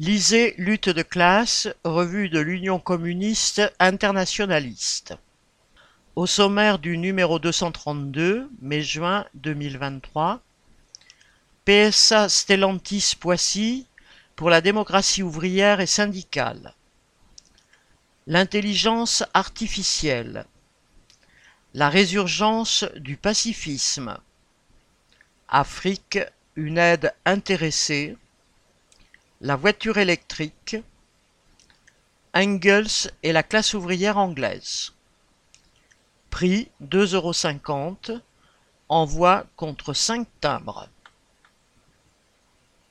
Lisez Lutte de classe, revue de l'Union communiste internationaliste. Au sommaire du numéro 232, mai-juin 2023, PSA Stellantis Poissy pour la démocratie ouvrière et syndicale. L'intelligence artificielle. La résurgence du pacifisme. Afrique, une aide intéressée. La voiture électrique. Engels et la classe ouvrière anglaise. Prix 2,50 euros. Envoi contre 5 timbres.